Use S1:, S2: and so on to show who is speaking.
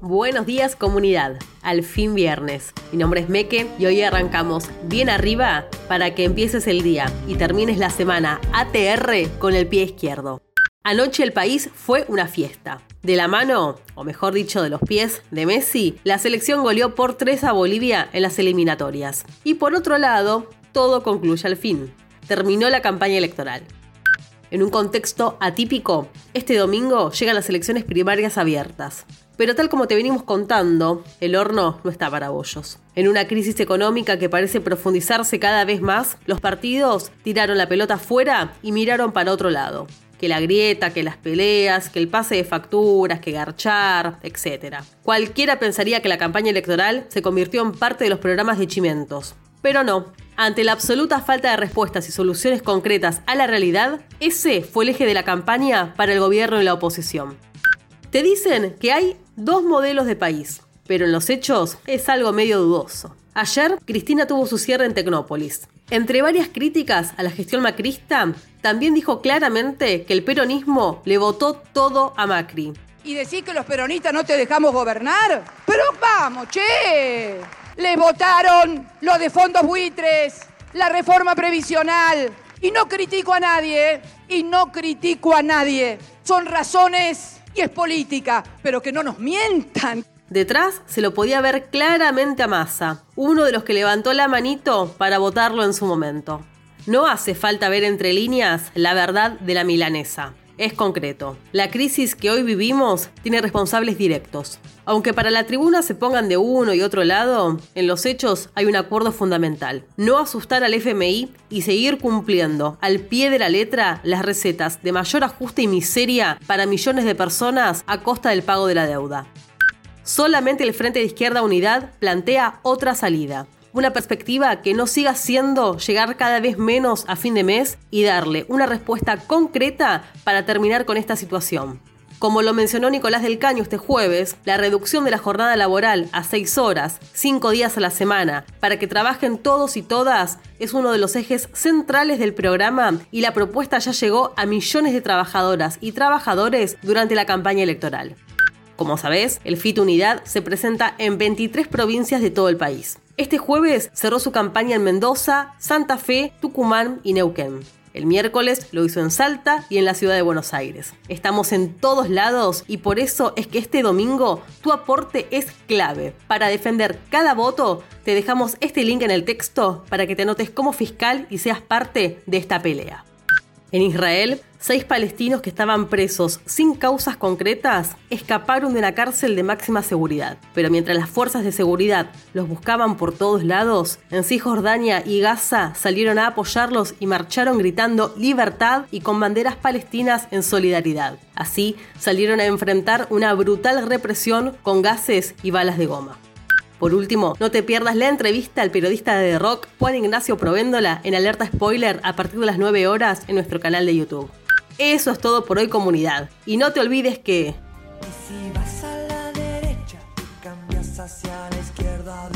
S1: Buenos días comunidad, al fin viernes. Mi nombre es Meke y hoy arrancamos bien arriba para que empieces el día y termines la semana ATR con el pie izquierdo. Anoche el país fue una fiesta. De la mano, o mejor dicho, de los pies de Messi, la selección goleó por 3 a Bolivia en las eliminatorias. Y por otro lado, todo concluye al fin. Terminó la campaña electoral. En un contexto atípico, este domingo llegan las elecciones primarias abiertas. Pero tal como te venimos contando, el horno no está para bollos. En una crisis económica que parece profundizarse cada vez más, los partidos tiraron la pelota fuera y miraron para otro lado. Que la grieta, que las peleas, que el pase de facturas, que garchar, etc. Cualquiera pensaría que la campaña electoral se convirtió en parte de los programas de Chimentos. Pero no, ante la absoluta falta de respuestas y soluciones concretas a la realidad, ese fue el eje de la campaña para el gobierno y la oposición. Te dicen que hay dos modelos de país, pero en los hechos es algo medio dudoso. Ayer, Cristina tuvo su cierre en Tecnópolis. Entre varias críticas a la gestión macrista, también dijo claramente que el peronismo le votó todo a Macri.
S2: ¿Y decir que los peronistas no te dejamos gobernar? Pero vamos, che. Le votaron lo de fondos buitres, la reforma previsional. Y no critico a nadie, y no critico a nadie. Son razones y es política, pero que no nos mientan.
S1: Detrás se lo podía ver claramente a Massa, uno de los que levantó la manito para votarlo en su momento. No hace falta ver entre líneas la verdad de la milanesa es concreto. La crisis que hoy vivimos tiene responsables directos. Aunque para la tribuna se pongan de uno y otro lado, en los hechos hay un acuerdo fundamental. No asustar al FMI y seguir cumpliendo al pie de la letra las recetas de mayor ajuste y miseria para millones de personas a costa del pago de la deuda. Solamente el Frente de Izquierda Unidad plantea otra salida una perspectiva que no siga siendo llegar cada vez menos a fin de mes y darle una respuesta concreta para terminar con esta situación. Como lo mencionó Nicolás del Caño este jueves, la reducción de la jornada laboral a seis horas, cinco días a la semana, para que trabajen todos y todas, es uno de los ejes centrales del programa y la propuesta ya llegó a millones de trabajadoras y trabajadores durante la campaña electoral. Como sabés, el FIT Unidad se presenta en 23 provincias de todo el país. Este jueves cerró su campaña en Mendoza, Santa Fe, Tucumán y Neuquén. El miércoles lo hizo en Salta y en la ciudad de Buenos Aires. Estamos en todos lados y por eso es que este domingo tu aporte es clave. Para defender cada voto, te dejamos este link en el texto para que te anotes como fiscal y seas parte de esta pelea. En Israel, seis palestinos que estaban presos sin causas concretas escaparon de la cárcel de máxima seguridad. Pero mientras las fuerzas de seguridad los buscaban por todos lados, en Cisjordania y Gaza salieron a apoyarlos y marcharon gritando libertad y con banderas palestinas en solidaridad. Así salieron a enfrentar una brutal represión con gases y balas de goma. Por último, no te pierdas la entrevista al periodista de rock Juan Ignacio Provéndola en Alerta Spoiler a partir de las 9 horas en nuestro canal de YouTube. Eso es todo por hoy comunidad. Y no te olvides que... Y si vas a la derecha, cambias hacia la izquierda.